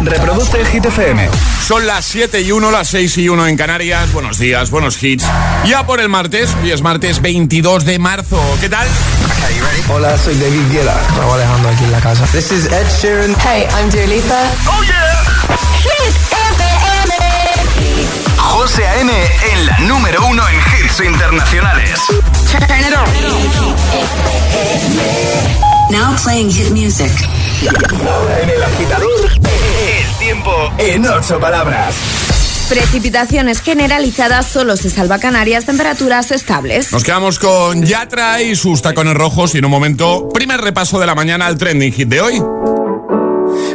Reproduce Hit FM. Son las 7 y 1, las 6 y 1 en Canarias. Buenos días, buenos hits. Ya por el martes, hoy es martes 22 de marzo. ¿Qué tal? Hola, soy David Guetta. Estaba Alejandro aquí en la casa. This is Ed Sheeran. Hey, I'm Dua Lipa. ¡Oh, yeah! Hit FM. José A.M. en la número uno en hits internacionales. Turn it on. Now playing hit music. Ahora en el agitador, el tiempo en ocho palabras. Precipitaciones generalizadas, solo se salva Canarias, temperaturas estables. Nos quedamos con Yatra y sus tacones rojos y en un momento, primer repaso de la mañana al trending hit de hoy.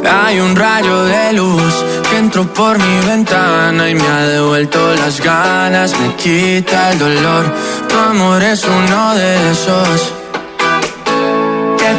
Hay un rayo de luz que entró por mi ventana y me ha devuelto las ganas, me quita el dolor. Tu amor es uno de esos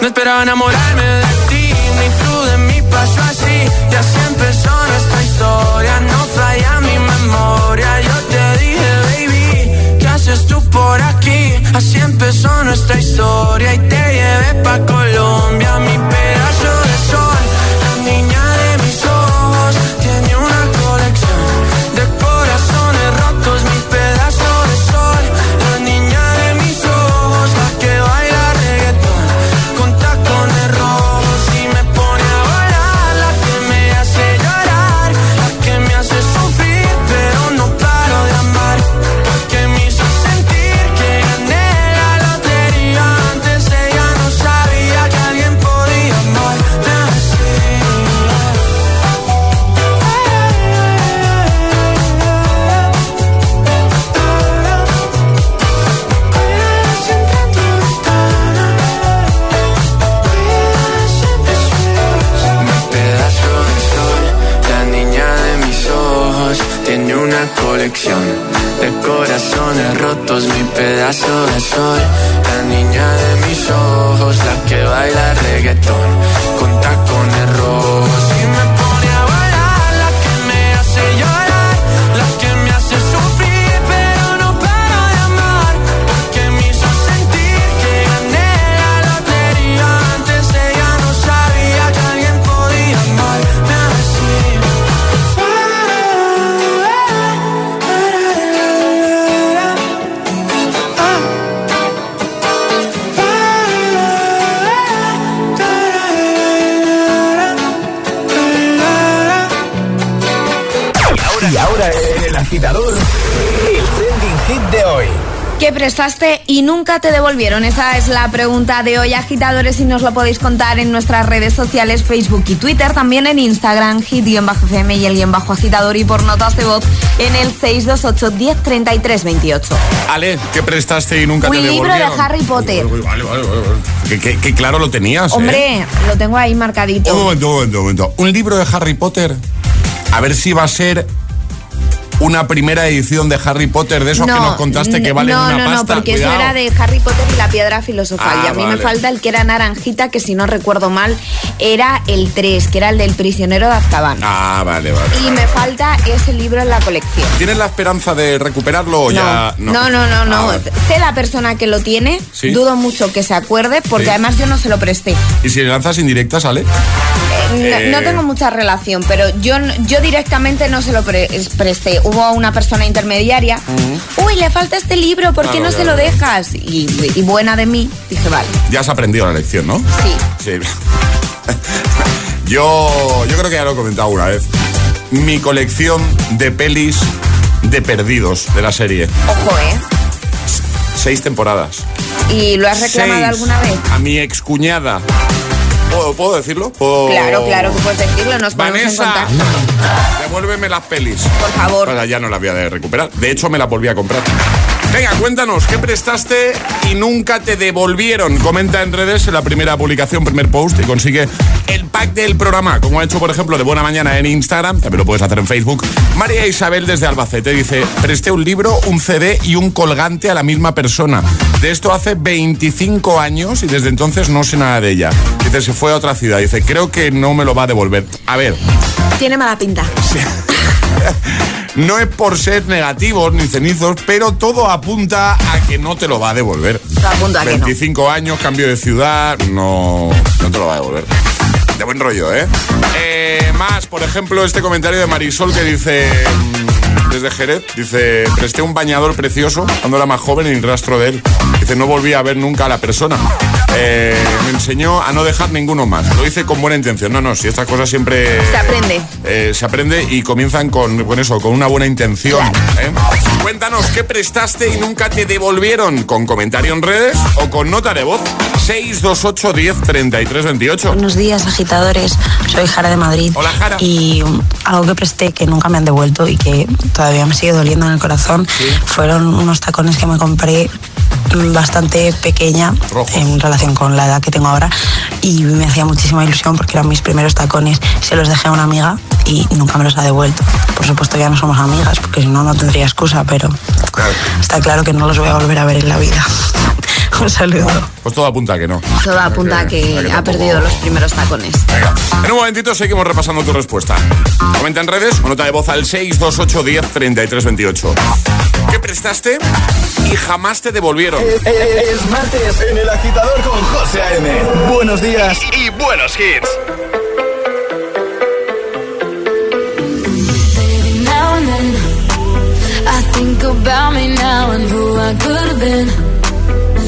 no esperaba enamorarme Esa es la pregunta de hoy, agitadores, y nos lo podéis contar en nuestras redes sociales, Facebook y Twitter, también en Instagram, hit-fm y el guion bajo agitador y por notas de voz en el 628 10 28. Ale, ¿qué prestaste y nunca Un te libro devolvieron? de Harry Potter. Vale, vale, vale. vale. Que, que- que claro lo tenías, ¿eh? Hombre, lo tengo ahí marcadito. Un momento, un momento, un momento. Un libro de Harry Potter. A ver si va a ser una primera edición de Harry Potter de esos que nos contaste que valen no, una no, pasta. No, porque Cuidado. eso era de Harry Potter y la piedra filosofal. Ah, y a mí me falta el que era naranjita, que si no recuerdo mal, era el 3, que era el del prisionero de Azkaban. Ah, vale, vale. Y me falta ese libro en la colección. ¿Tienes la esperanza de recuperarlo o ya no, no, no, no. Ah, no. vale. Sé la persona que lo tiene, Sí. dudo mucho que se acuerde, porque Sí. además yo no se lo presté. ¿Y si le lanzas indirecta, sale? Eh, no, Eh. no tengo mucha relación, pero yo, yo directamente no se lo pre- presté. Hubo una persona intermediaria. Uy, le falta este libro, ¿por qué Claro, no se claro, lo claro. dejas? Y, y buena de mí, dije, vale. Ya has aprendido la lección, ¿no? Sí. Sí. yo, yo creo que ya lo he comentado una vez. mi colección de pelis de perdidos de la serie. Ojo, ¿eh? Seis temporadas. ¿Y lo has reclamado Seis. alguna vez? A mi excuñada. ¿Puedo, ¿puedo decirlo? ¿Puedo- Claro, claro que puedes decirlo, nos en Vanessa, devuélveme las pelis. Por favor. Ahora ya no las voy a recuperar. De hecho, me las volví a comprar. Venga, cuéntanos, ¿qué prestaste y nunca te devolvieron? Comenta en redes en la primera publicación, primer post y consigue el pack del programa, como ha hecho, por ejemplo, de Buena Mañana en Instagram, también lo puedes hacer en Facebook. María Isabel desde Albacete dice, presté un libro, un CD y un colgante a la misma persona. De esto hace 25 años y desde entonces no sé nada de ella. Dice, se fue a otra ciudad. Dice, creo que no me lo va a devolver. A ver, Tiene mala pinta. no es por ser negativos ni cenizos, pero todo apunta a que no te lo va a devolver. Todo apunta a que no. 25 años, cambio de ciudad, no, no te lo va a devolver. De buen rollo, ¿eh? Eh, Más, por ejemplo, este comentario de Marisol que dice, desde Jerez, dice, presté un bañador precioso cuando era más joven y rastro de él. Dice, no volví a ver nunca a la persona. Eh, me enseñó a no dejar ninguno más. Lo hice con buena intención. No, no, si estas cosas siempre... Se aprende. Eh, se aprende y comienzan con, con eso, con una buena intención. ¿eh? Cuéntanos qué prestaste y nunca te devolvieron con comentario en redes o con nota de voz 628 10 33 28. Buenos días, agitadores. Soy Jara de Madrid. Hola, Jara. Y um, algo que presté que nunca me han devuelto y que todavía me sigue doliendo en el corazón. Fueron unos tacones que me compré mm, bastante pequeña en relación con la edad que tengo ahora y me hacía muchísima ilusión porque eran mis primeros tacones. Se los dejé a una amiga y nunca me los ha devuelto. Por supuesto ya no somos amigas porque si no no tendría excusa pero está claro que no los voy a volver a ver en la vida un saludo Pues todo apunta a que no. Todo apunta a que ha tampoco- perdido los primeros tacones. Venga, en un momentito seguimos repasando tu respuesta. Comenta en redes o nota de voz al 628 10 33 28. ¿Qué prestaste y jamás te devolvieron? Es martes en el agitador con José A.M. Buenos días y buenos hits. Baby, now and then I think about me now and who I could have been.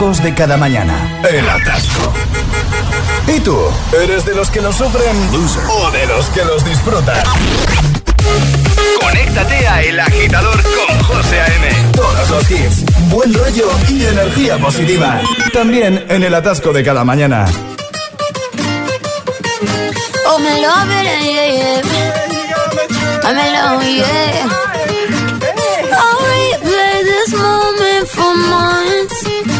De cada mañana. El atasco. ¿Y tú? ¿Eres de los que los sufren o de los que los disfrutan? Conéctate a El Agitador con José A.M. Todos los hits, buen rollo y energía positiva. También en el atasco de cada mañana. Oh, me love it, yeah, yeah. I'm in love, yeah. I'll replay this moment for months.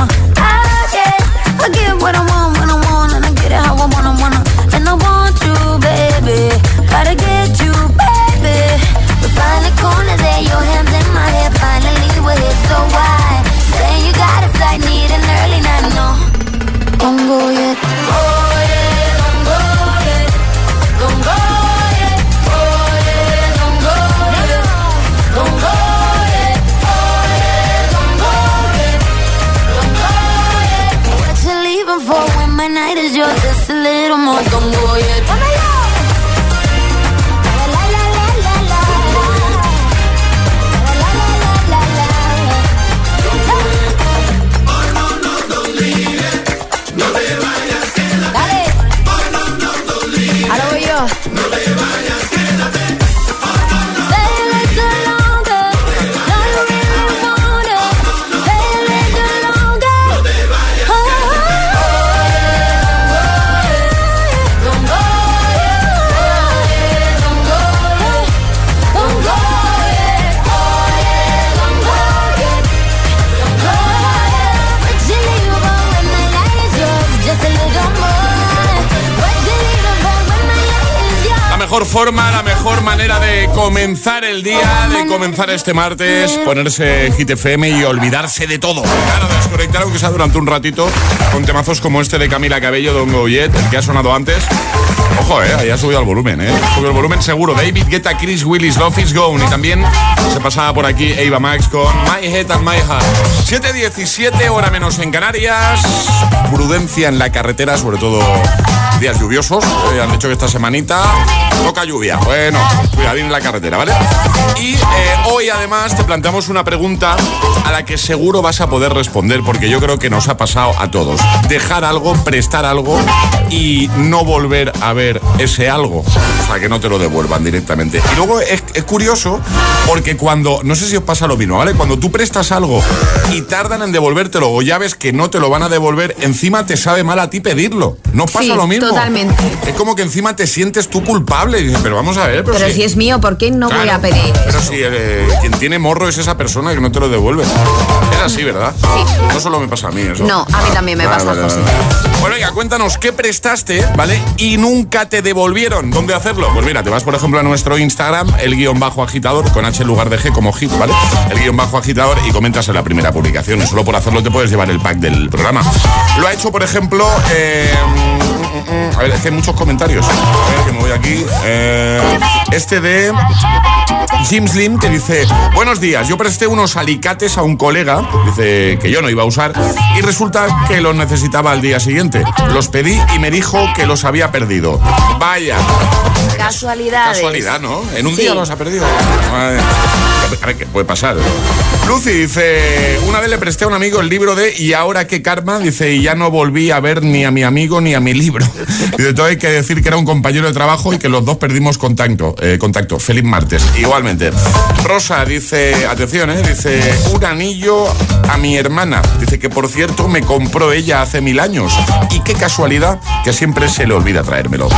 gotta get forma, la mejor manera de comenzar el día, de comenzar este martes, ponerse Hit FM y olvidarse de todo. Claro, desconectar aunque sea durante un ratito con temazos como este de Camila Cabello, Don Goyet, el que ha sonado antes. Ojo, eh, ahí ha subido el volumen, eh. Subido el volumen seguro. David Guetta, Chris Willis, Love is Gone. Y también se pasaba por aquí Eva Max con My Head and My Heart. 7.17, hora menos en Canarias. Prudencia en la carretera, sobre todo días lluviosos. Eh, han dicho que esta semanita toca lluvia. Bueno, cuidadín en la carretera, ¿vale? Y eh, hoy además te planteamos una pregunta a la que seguro vas a poder responder porque yo creo que nos ha pasado a todos. Dejar algo, prestar algo y no volver a ver ese algo. O sea, que no te lo devuelvan directamente. Y luego es, es curioso porque cuando, no sé si os pasa lo mismo, ¿vale? Cuando tú prestas algo y tardan en devolvértelo o ya ves que no te lo van a devolver, encima te sabe mal a ti pedirlo. ¿No pasa Sí, lo mismo? totalmente. Es como que encima te sientes tú culpable. Y dices, pero vamos a ver, pero, Pero si es mío, ¿por qué no voy a pedir? Pero si eh, quien tiene morro es esa persona que no te lo devuelve. Es así, ¿verdad? Sí. No solo me pasa a mí eso. No, a mí también me pasa, José. Bueno, venga, cuéntanos qué prestaste, ¿vale? Y nunca te devolvieron. ¿Dónde hacerlo? Pues mira, te vas, por ejemplo, a nuestro Instagram, el guion bajo agitador, con H en lugar de G como hit, ¿vale? El guion bajo agitador y comentas en la primera publicación. Y solo por hacerlo te puedes llevar el pack del programa. Lo ha hecho, por ejemplo, eh, mm, mm, a ver, es que hay muchos comentarios. A ver, que me voy aquí. Eh, este de Jim Slim que dice, buenos días, yo presté unos alicates a un colega, dice que yo no iba a usar, y resulta que los necesitaba al día siguiente. Los pedí y me dijo que los había perdido. Vaya, Casualidades. casualidad, ¿no? En un Sí. día los ha perdido. Madre. A ver, ¿qué puede pasar? Lucy dice, una vez le presté a un amigo el libro de Y ahora qué karma, dice, y ya no volví a ver ni a mi amigo ni a mi libro. Y de todo hay que decir que era un compañero de trabajo y que los dos perdimos contacto. eh, contacto. Feliz martes. Igualmente. Rosa dice, atención, eh, dice, un anillo a mi hermana. Dice que por cierto me compró ella hace mil años. Y qué casualidad que siempre se le olvida traérmelo.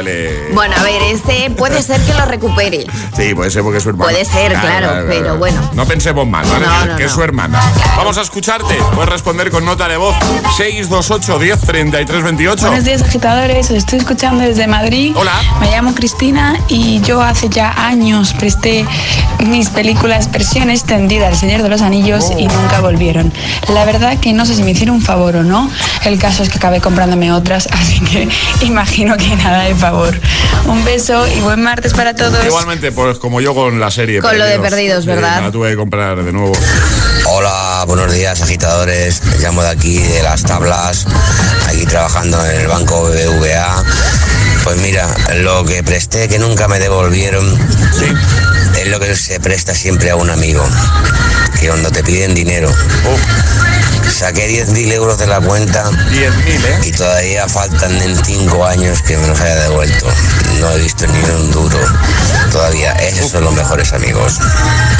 Huele. Bueno, a ver, este puede ser que lo recupere. Sí, puede ser porque es su hermana. Puede ser, claro, pero bueno. No pensemos mal, ¿vale? No, no, que es no. su hermana. Vamos a escucharte. Puedes responder con nota de voz 628 10 33 28. Buenos días, agitadores. Os estoy escuchando desde Madrid. Hola. Me llamo Cristina y yo hace ya años presté mis películas versión extendida El Señor de los Anillos y nunca volvieron. La verdad que no sé si me hicieron un favor o no. El caso es que acabé comprándome otras, así que imagino que nada de favor. Un beso y buen martes para todos. Igualmente, pues como yo con la serie. Con lo de Perdidos, ¿verdad? la tuve que comprar de nuevo. Hola, buenos días agitadores. Me llamo de aquí, de las tablas, aquí trabajando en el banco BBVA. Pues mira, lo que presté que nunca me devolvieron es lo que se presta siempre a un amigo. Que cuando te piden dinero, saqué 10.000 euros de la cuenta 10.000, ¿eh? y todavía faltan en 5 años que me los haya devuelto. No he visto ni un duro todavía. Esos son los mejores amigos.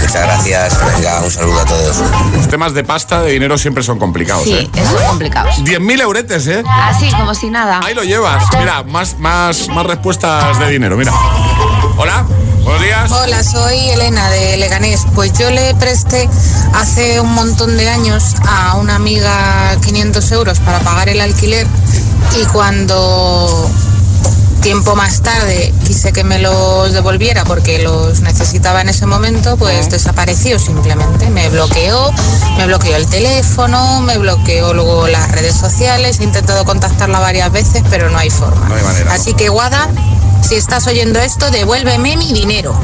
Muchas gracias. Venga, un saludo a todos. Los temas de pasta, de dinero siempre son complicados, Sí, ¿eh? eso es complicado. 10.000 euretes, ¿eh? Así, como si nada. Ahí lo llevas. Mira, más, más, más respuestas de dinero, mira. Hola, buenos días. Hola, soy Elena de Leganés. Pues yo le presté hace un montón de años a una amiga 500 euros para pagar el alquiler y cuando tiempo más tarde quise que me los devolviera porque los necesitaba en ese momento, pues desapareció simplemente. Me bloqueó, me bloqueó el teléfono, me bloqueó luego las redes sociales, he intentado contactarla varias veces, pero no hay forma. No hay manera. Así que Guada, si estás oyendo esto, devuélveme mi dinero.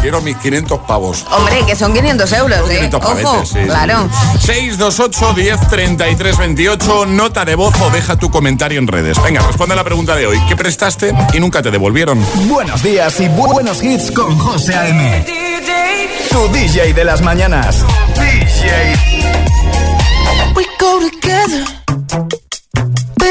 Quiero mis 500 pavos. Hombre, que son 500 euros, ¿eh? 500 Ojo, pavetes, sí, sí. claro. 628 10 33 28, nota de voz o deja tu comentario en redes. Venga, responde a la pregunta de hoy. ¿Qué prestaste y nunca te devolvieron? Buenos días y bu- buenos hits con José A.M. Tu DJ de las mañanas. DJ. We go together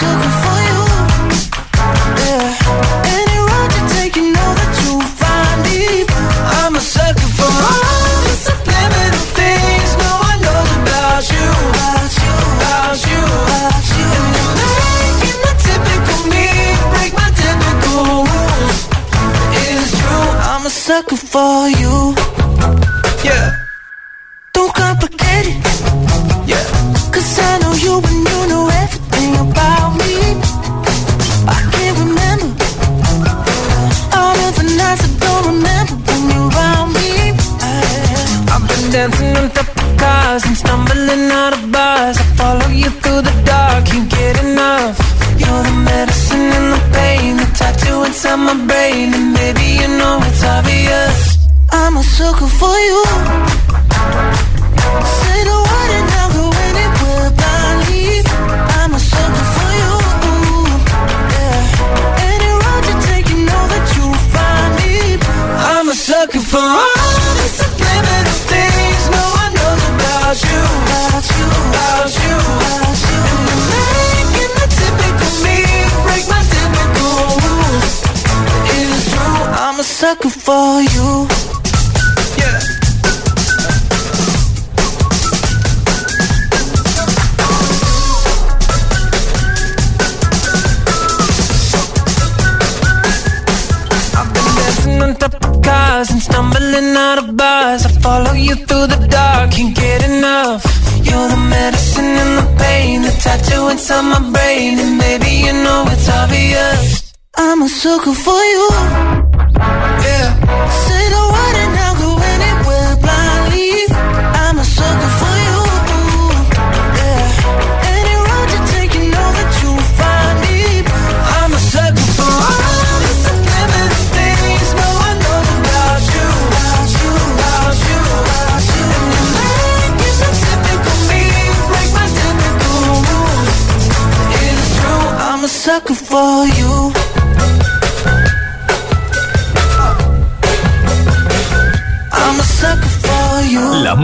I'll go anywhere blindly. I'm a sucker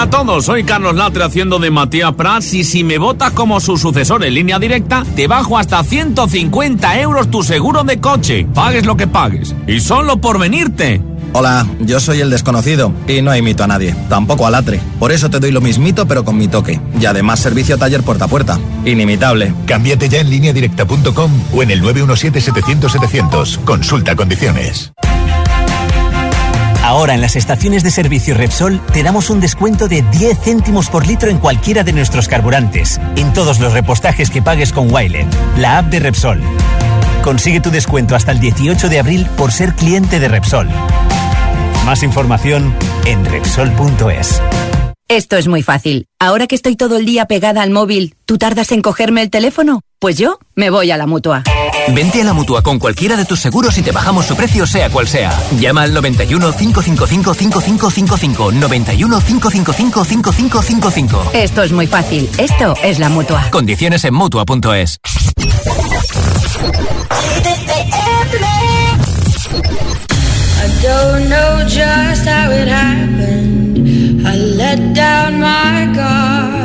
Hola a todos, soy Carlos Latre haciendo de Matías Prats y si me votas como su sucesor en línea directa, te bajo hasta 150 euros tu seguro de coche, pagues lo que pagues. Y solo por venirte. Hola, yo soy el desconocido y no imito a nadie, tampoco a Latre. Por eso te doy lo mismito pero con mi toque. Y además servicio taller puerta a puerta. Inimitable. Cámbiate ya en lineadirecta.com o en el 917-700-700. Consulta condiciones. Ahora en las estaciones de servicio Repsol te damos un descuento de 10 céntimos por litro en cualquiera de nuestros carburantes, en todos los repostajes que pagues con Wilet, la app de Repsol. Consigue tu descuento hasta el 18 de abril por ser cliente de Repsol. Más información en Repsol.es. Esto es muy fácil. Ahora que estoy todo el día pegada al móvil, ¿tú tardas en cogerme el teléfono? Pues yo me voy a la mutua. Vente a la mutua con cualquiera de tus seguros y te bajamos su precio, sea cual sea. Llama al 91 555 5555. 91 555 5555. Esto es muy fácil. Esto es la mutua. Condiciones en mutua.es. I don't know just how it happened. I let down my guard.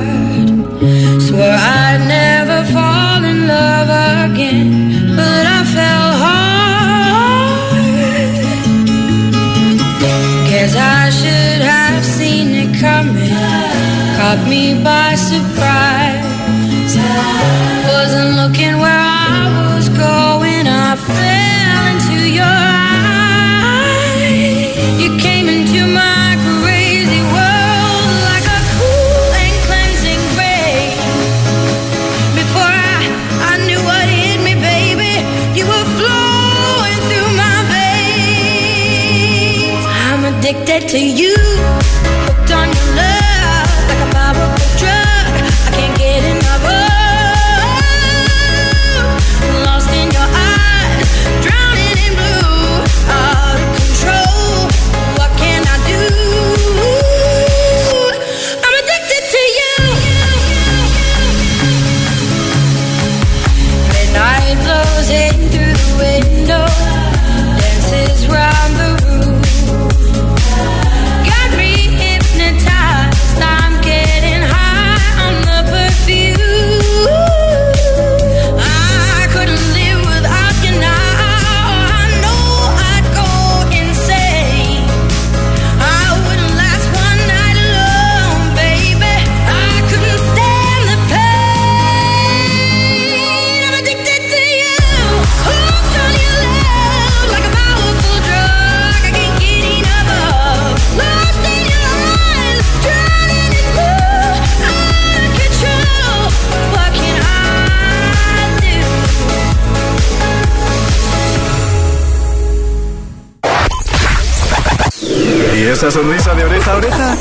Oreja oreja?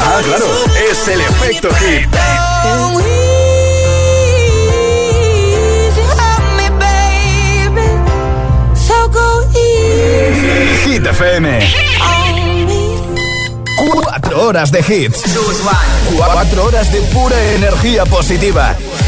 Ah, claro, es el efecto hit. Hit FM. Cuatro horas de hits. Cuatro horas de pura energía positiva.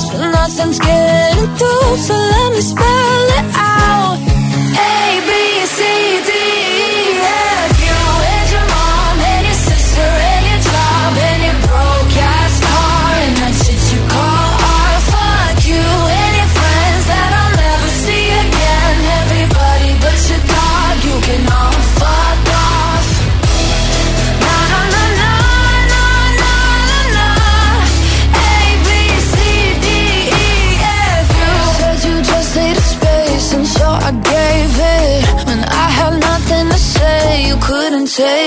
be but nothing's getting through. So let me spell it out. A B C D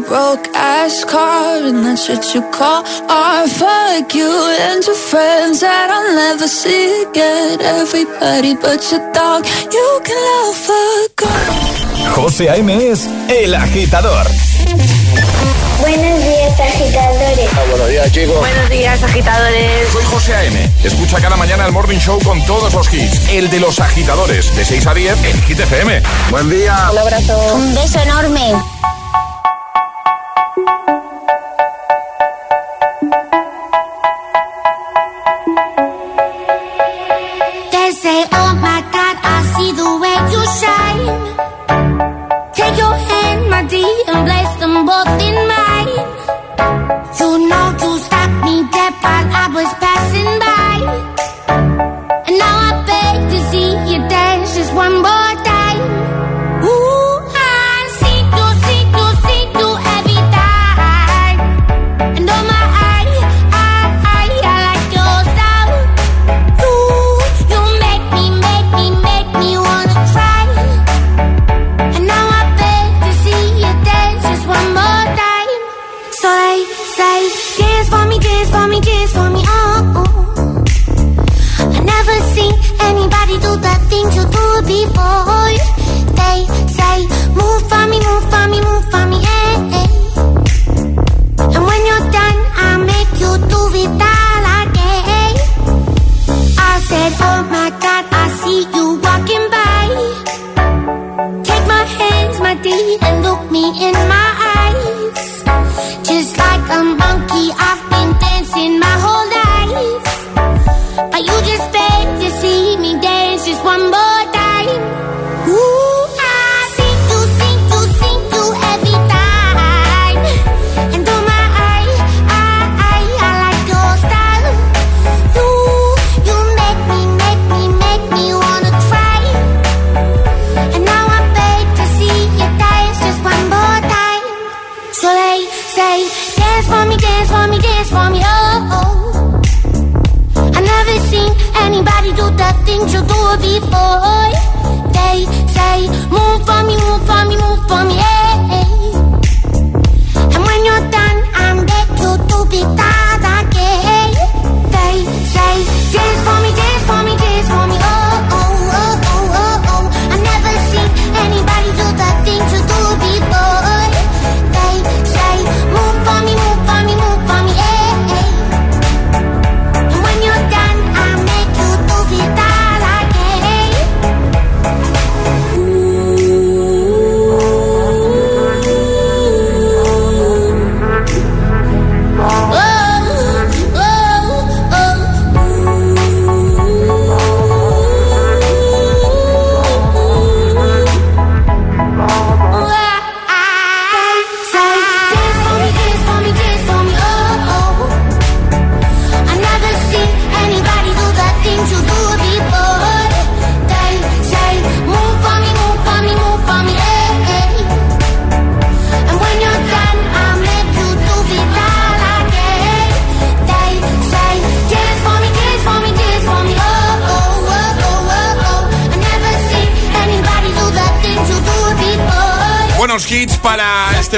broke ass car and that shit you call art. Fuck you and your friends that I'll never see again. Everybody but your dog, you can love fuck off. José A.M. es El Agitador. Buenos días, agitadores. buenos días, chicos. Buenos días, agitadores. Soy José A.M. Escucha cada mañana el Morning Show con todos los hits. El de los agitadores, de 6 a 10 en Hit FM. Buen día. Un abrazo. Un beso enorme. Thank you.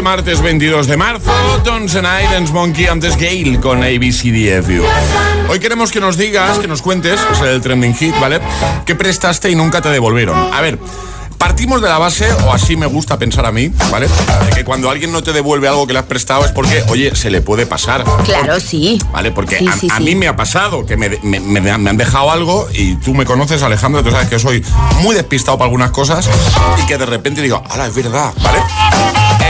Este martes 22 de marzo. And Irons Monkey antes Gale con ABCDFU. Hoy queremos que nos digas, que nos cuentes, es el trending hit, ¿vale? ¿Qué prestaste y nunca te devolvieron? A ver. Partimos de la base, o así me gusta pensar a mí, ¿vale? De que cuando alguien no te devuelve algo que le has prestado es porque, oye, se le puede pasar. Claro, sí. ¿Vale? Porque Sí, a, sí, a sí. mí me ha pasado que me, me- me han me han dejado algo y tú me conoces, Alejandro, tú sabes que soy muy despistado para algunas cosas y que de repente digo, ¡hala, es verdad! ¿Vale?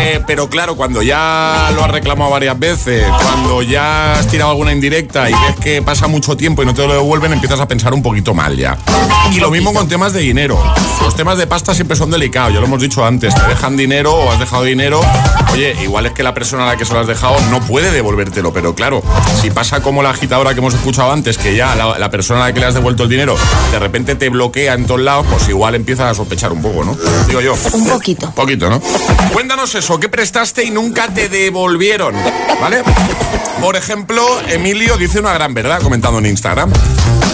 Eh, pero claro, cuando ya lo has reclamado varias veces, cuando ya has tirado alguna indirecta y ves que pasa mucho tiempo y no te lo devuelven, empiezas a pensar un poquito mal ya. Y lo mismo con temas de dinero. Los temas de pasta siempre son delicados, ya lo hemos dicho antes. Te dejan dinero o has dejado dinero. Oye, igual es que la persona a la que se lo has dejado no puede devolvértelo, pero claro, si pasa como la agitadora que hemos escuchado antes, que ya la, la persona a la que le has devuelto el dinero de repente te bloquea en todos lados, pues igual empiezas a sospechar un poco, ¿no? Digo yo. Un poquito. Un poquito, ¿no? Cuéntanos eso, ¿qué prestaste y nunca te devolvieron? ¿Vale? Por ejemplo, Emilio dice una gran verdad comentando en Instagram.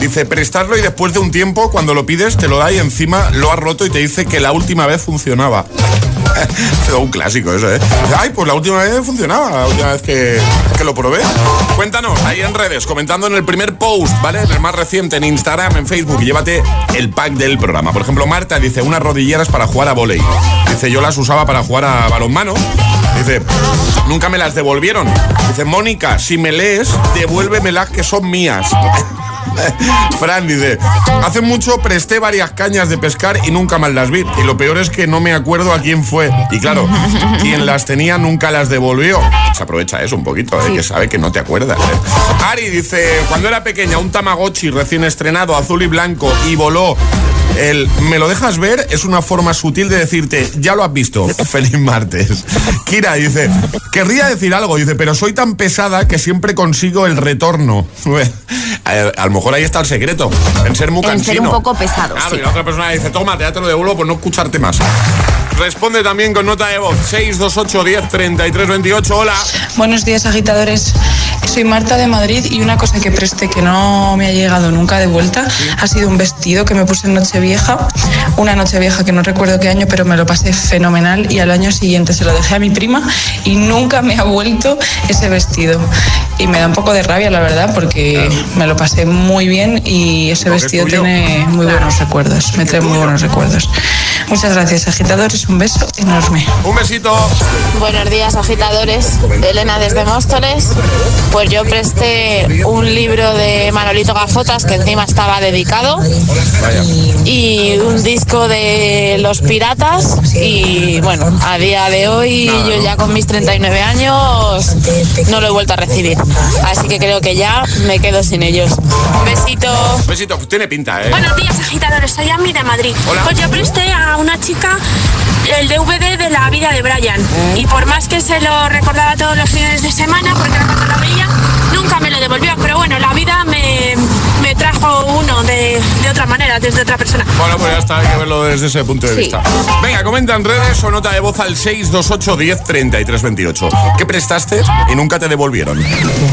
Dice, prestarlo y después de un tiempo, cuando lo pides, te lo da y encima lo has roto y te dice que la última vez funcionaba. Un clásico eso, ¿eh? Ay, pues la última vez funcionaba, la última vez que, que lo probé. Cuéntanos ahí en redes, comentando en el primer post, ¿vale? En el más reciente, en Instagram, en Facebook, y llévate el pack del programa. Por ejemplo, Marta dice, unas rodilleras para jugar a volei. Dice, yo las usaba para jugar a balonmano. Dice, nunca me las devolvieron. Dice, Mónica, si me lees, devuélvemelas que son mías. Fran dice, hace mucho presté varias cañas de pescar y nunca más las vi. Y lo peor es que no me acuerdo a quién fue. Y claro, quien las tenía nunca las devolvió. Se aprovecha eso un poquito, ¿eh? que sabe que no te acuerdas. ¿eh? Ari dice, cuando era pequeña, un Tamagotchi recién estrenado, azul y blanco, y voló. El me lo dejas ver es una forma sutil de decirte, ya lo has visto, feliz martes. Kira dice, querría decir algo, dice, pero soy tan pesada que siempre consigo el retorno. A, a lo mejor ahí está el secreto, en ser muy En ser un cansino. poco pesado, Claro, sí. y la otra persona dice, toma, te lo devuelvo por no escucharte más. Responde también con nota de voz 628 10 33 28. Hola. Buenos días, agitadores. Soy Marta de Madrid y una cosa que presté que no me ha llegado nunca de vuelta ha sido un vestido que me puse en Nochevieja. Una Nochevieja que no recuerdo qué año, pero me lo pasé fenomenal y al año siguiente se lo dejé a mi prima y nunca me ha vuelto ese vestido. Y me da un poco de rabia, la verdad, porque me lo pasé muy bien y ese es vestido tiene muy buenos recuerdos. Me trae muy buenos recuerdos. Muchas gracias, agitadores. Un beso enorme. Un besito. Buenos días, agitadores. Elena desde Móstoles. Pues yo presté un libro de Manolito Gafotas que encima estaba dedicado y un disco de Los Piratas y bueno, a día de hoy yo ya con mis 39 años no lo he vuelto a recibir. Así que creo que ya me quedo sin ellos. Un besito. Un besito, tiene pinta, ¿eh? Buenos días, agitadores. Soy Ami de Madrid. Hola. Pues yo presté a una chica el DVD de la vida de Brian. Y por más que se lo recordaba todos los fines de semana, porque era cuando lo veía, nunca me lo devolvió. Pero bueno, la vida me, me trajo uno de, de otra manera, desde otra persona. Bueno, pues ya está, hay que verlo desde ese punto de Sí. vista. Venga, comenta en redes o nota de voz al 628 10 33 28. ¿Qué prestaste y nunca te devolvieron?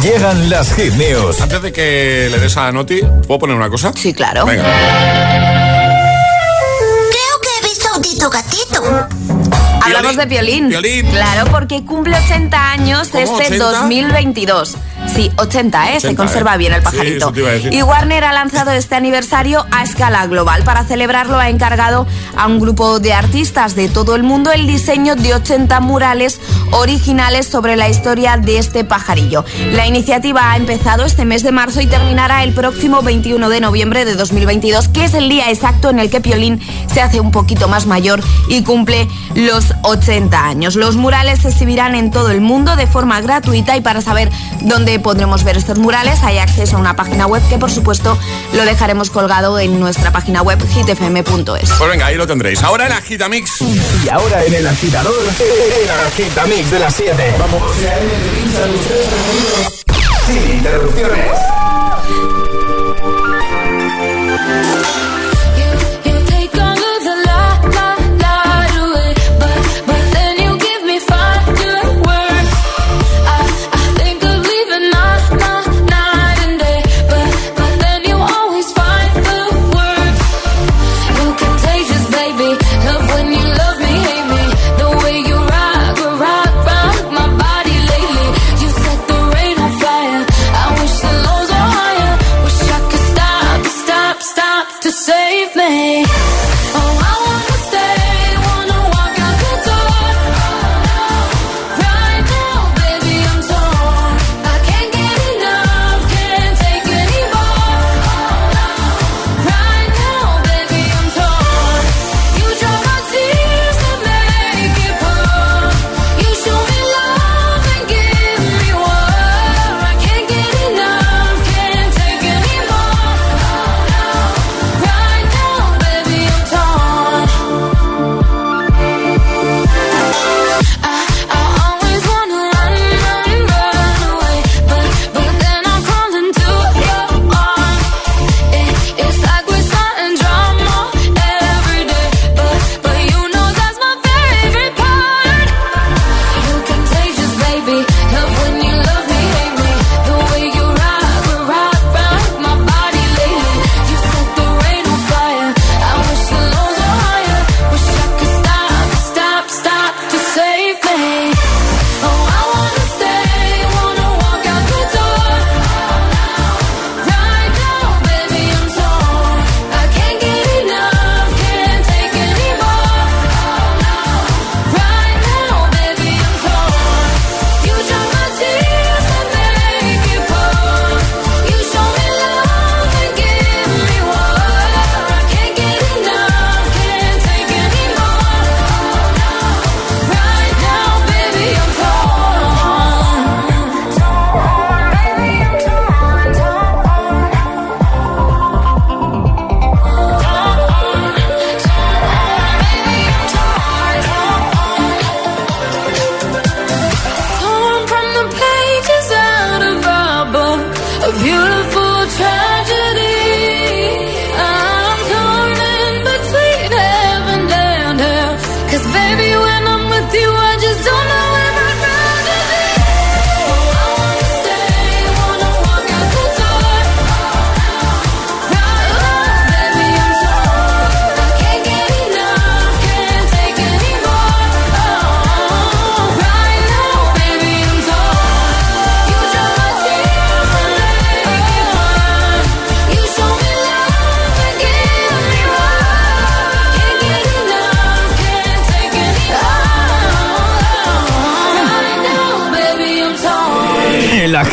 Llegan las hit news. Antes de que le des a Noti, ¿puedo poner una cosa? Sí, claro. Venga. Creo que he visto a un tito gatito. Hablamos de violín. Claro, porque cumple 80 años ¿Cómo, este 80? 2022. Sí, 80, ¿eh? Se 80, conserva ¿eh? bien el pajarito. y Warner ha lanzado este aniversario a escala global. Para celebrarlo ha encargado a un grupo de artistas de todo el mundo el diseño de 80 murales originales sobre la historia de este pajarillo. La iniciativa ha empezado este mes de marzo y terminará el próximo 21 de noviembre de 2022, que es el día exacto en el que Piolín se hace un poquito más mayor y cumple los 80 años. Los murales se exhibirán en todo el mundo de forma gratuita y para saber dónde podremos ver estos murales hay acceso a una página web que por supuesto lo dejaremos colgado en nuestra página web hitfm.es. Pues venga, ahí lo tendréis. Ahora el Agitamix. Y ahora en el agitador, el agitamix de las 7. Vamos. Sin interrupciones.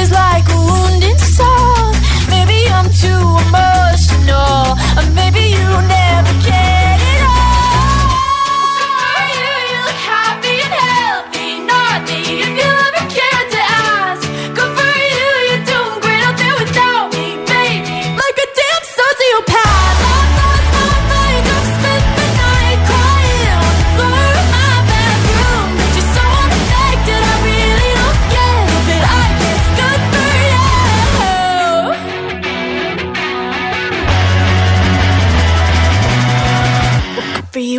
is like a wounded soul. Maybe I'm too emotional. Or maybe you never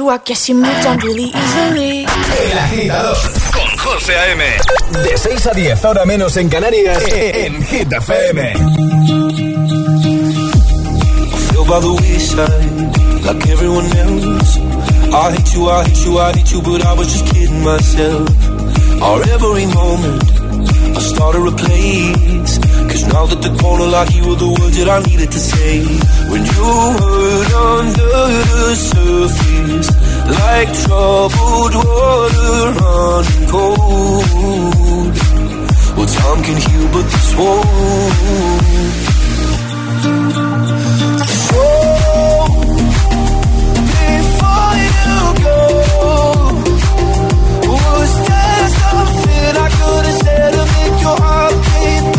I guess you moved on really easily. El agitador con José A.M. De 6 a 10, ahora menos en Canarias, en Hit FM. feel by the wayside like everyone else. I hate you, I hate you, I hate you, but I was just kidding myself. Our every moment, I started a place. Cause now that the corner like you were the words that I needed to say. When you hurt under the surface, like troubled water running cold. Well, time can heal, but this won't. So, before you go, was there something I could have said to make your heart beat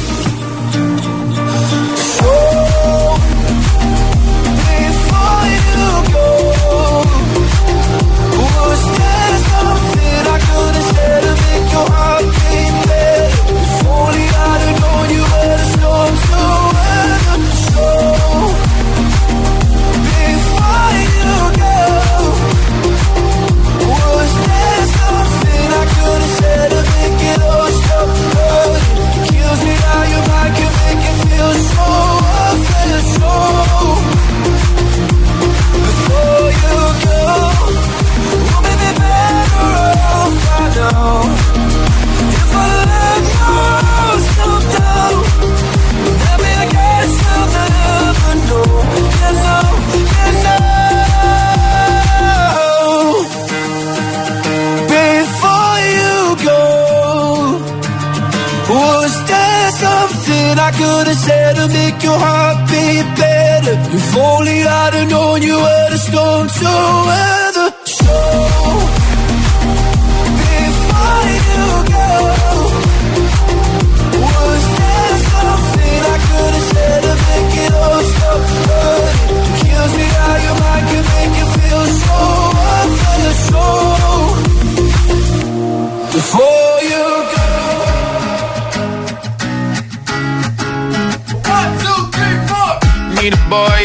I'd have known you were the storm to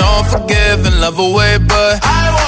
Long, and I'm not forgiving, love away, but I want.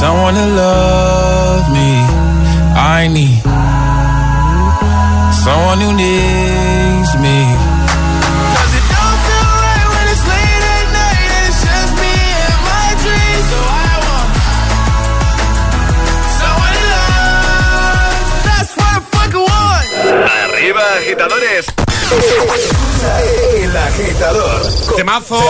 someone to love me. I need someone who needs me. agitadores. El agitador. Temazo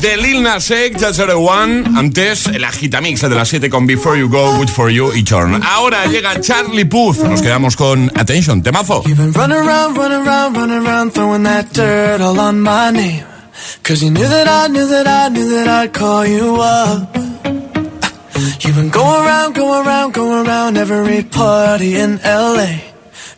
de Lil Nas X, One. Antes, el agitamix de las 7 con Before You Go, Good For You y Chorn. Ahora llega Charlie Puth. Nos quedamos con Attention, temazo. Been running around, running around, running around, throwing that dirt all on my name. Cause you knew that I knew that I knew that I'd call you up. You've been going around, going around, going around every party in LA.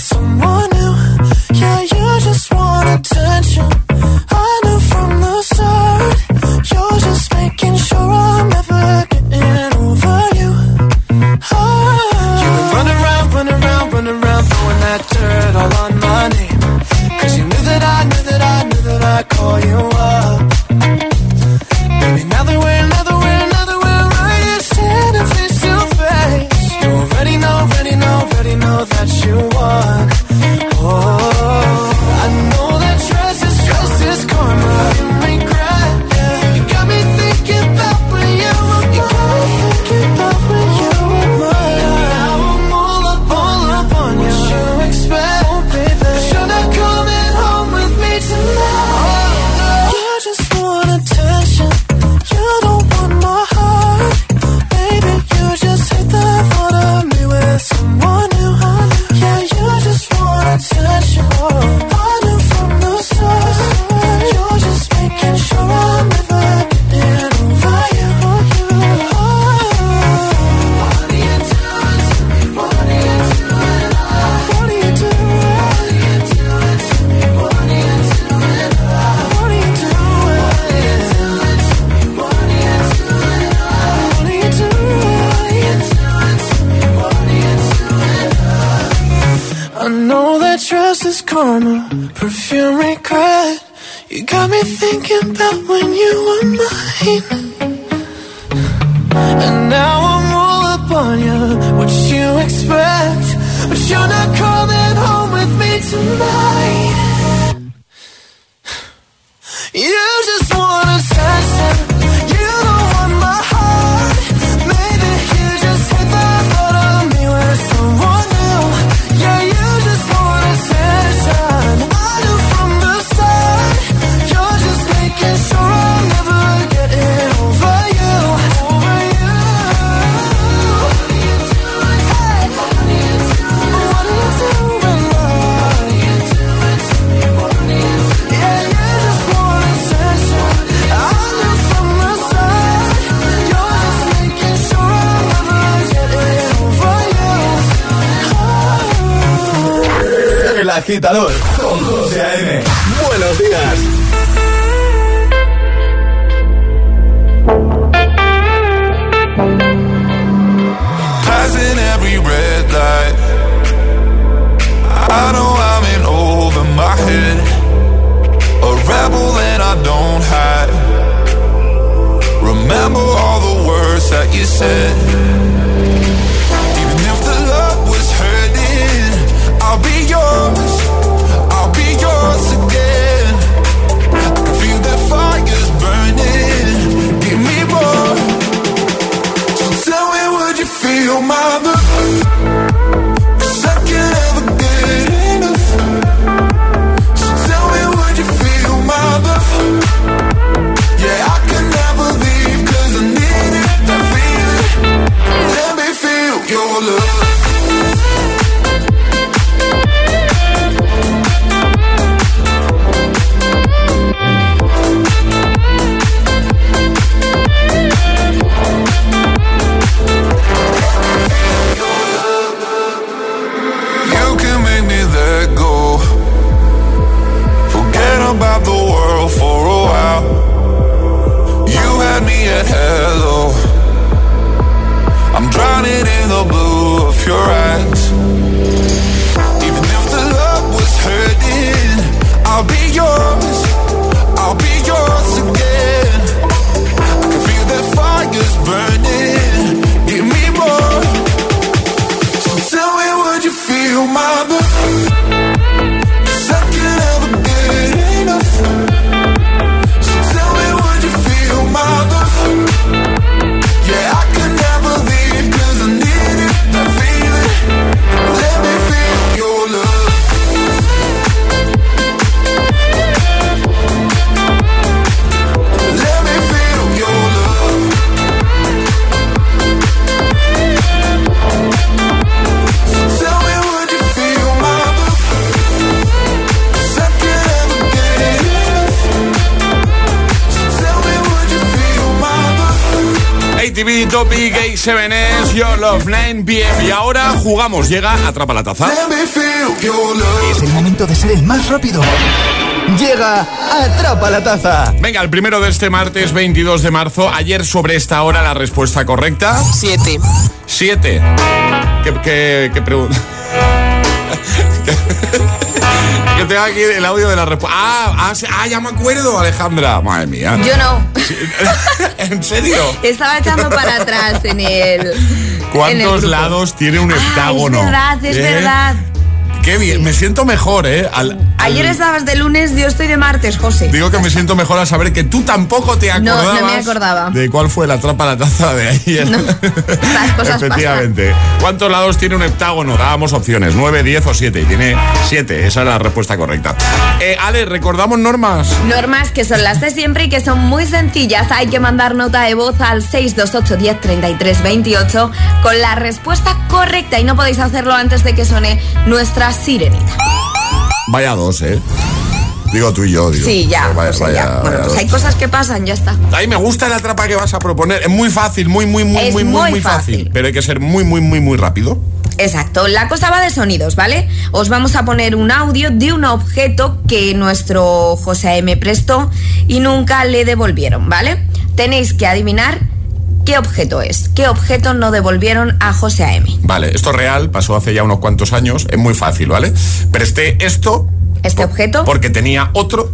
Someone new. Yeah, you just want attention. I knew from the start. You're just making sure I'm never getting over you. Been running around, running around, running around, throwing that dirt all on my name. Cause you knew that I knew that I knew that I'd call you up. You said. ATV, Topic, A7S, Your Love, 9 PM. Y ahora jugamos. Llega Atrapa la Taza. Let me feel your love. Es el momento de ser el más rápido. Llega Atrapa la Taza. Venga, el primero de este martes 22 de marzo. Ayer sobre esta hora la respuesta correcta. Siete. Siete. ¿Qué, qué, qué pregunta? que tengo aquí el audio de la respuesta. Ah, ah, ah, ya me acuerdo, Alejandra. Madre mía. Yo no. ¿En serio? Estaba echando para atrás en el. en el ¿Cuántos lados tiene un Ah, heptágono? es verdad, es ¿Eh? verdad. Qué bien, me siento mejor, ¿eh? Al- Ayer al- estabas de lunes, yo estoy de martes, José. Digo que me siento mejor al saber que tú tampoco te No, acordabas no me acordaba. de cuál fue la trampa a la taza de ayer. Estas cosas Efectivamente. ¿Cuántos lados tiene un heptágono? Dábamos opciones, 9, 10 o 7. Y tiene 7, esa es la respuesta correcta. Eh, Ale, ¿recordamos normas? Normas que son las de siempre y que son muy sencillas. Hay que mandar nota de voz al 628 10 33 28 con la respuesta correcta y no podéis hacerlo antes de que suene nuestra sirenita. Vaya dos, ¿eh? Digo tú y yo, digo. Sí, ya. Vaya, o sea, vaya- ya. Bueno, vaya pues hay cosas que pasan, ya está. A mí me gusta la trapa que vas a proponer. Es muy fácil, muy, muy, muy, Es muy, muy, muy muy fácil. fácil. Pero hay que ser muy, muy, muy, muy rápido. Exacto, la cosa va de sonidos, ¿vale? Os vamos a poner un audio de un objeto que nuestro José M prestó y nunca le devolvieron, ¿vale? Tenéis que adivinar qué objeto es, qué objeto no devolvieron a José AM. Vale, esto es real, pasó hace ya unos cuantos años, es muy fácil, ¿vale? Presté esto ¿Este objeto? porque tenía otro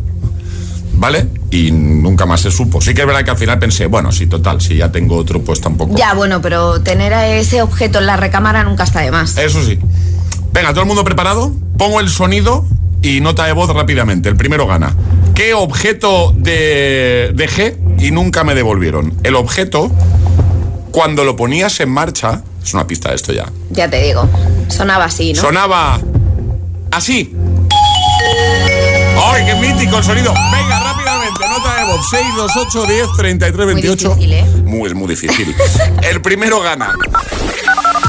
¿vale? Y nunca más se supo. Sí que es verdad que al final pensé, bueno, sí, total, si ya tengo otro, pues tampoco. Ya, bueno, pero tener a ese objeto en la recámara nunca está de más. Eso sí. Venga, ¿todo el mundo preparado? Pongo el sonido y nota de voz rápidamente. El primero gana. ¿Qué objeto de... dejé y nunca me devolvieron? El objeto, cuando lo ponías en marcha, es una pista de esto ya. Ya te digo. Sonaba así, ¿no? Sonaba así. ¡Ay, qué mítico el sonido! Venga, rápidamente, nota de voz. 6, 2, 8, 10, 33, 28. Muy difícil, ¿eh? Muy, es muy difícil. El primero gana.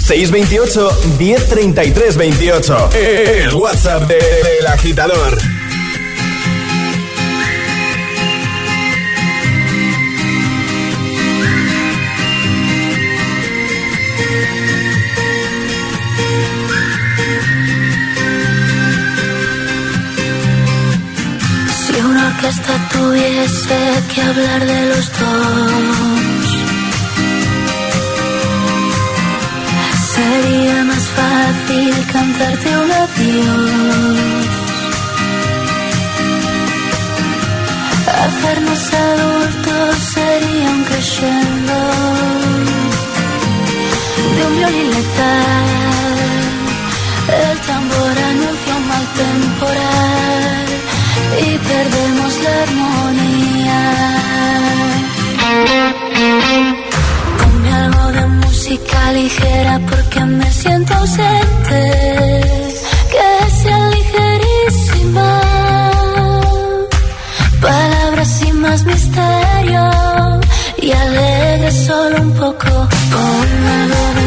628 1033 28. El WhatsApp de- del agitador. Tuviese que hablar de los dos, sería más fácil cantarte un adiós. Hacernos adultos sería un crescendo de un violín letal. El tambor anuncia un mal temporal y perdemos la armonía. Ponme algo de música ligera porque me siento ausente. Que sea ligerísima. Palabras sin más misterio y alegre solo un poco. Ponme algo de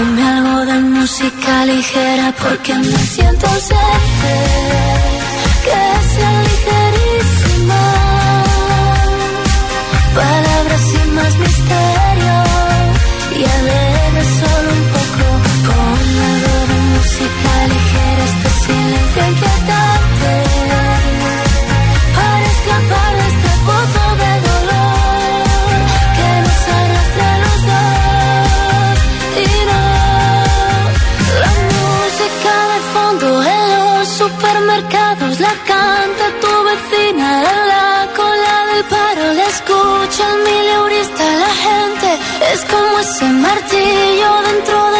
Ponme algo de música ligera porque me siento ausente, que sea ligerísima. Palabras sin más misterio y alegre solo un poco. Ponme algo de música ligera, este silencio inquietante. Ese martillo dentro de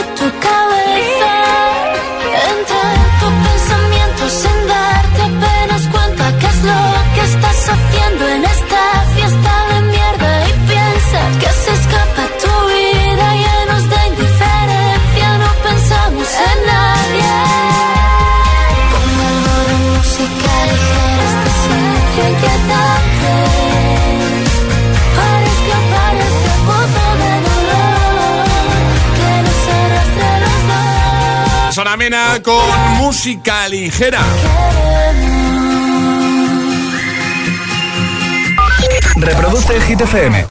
Con música ligera. Reproduce el Hit FM.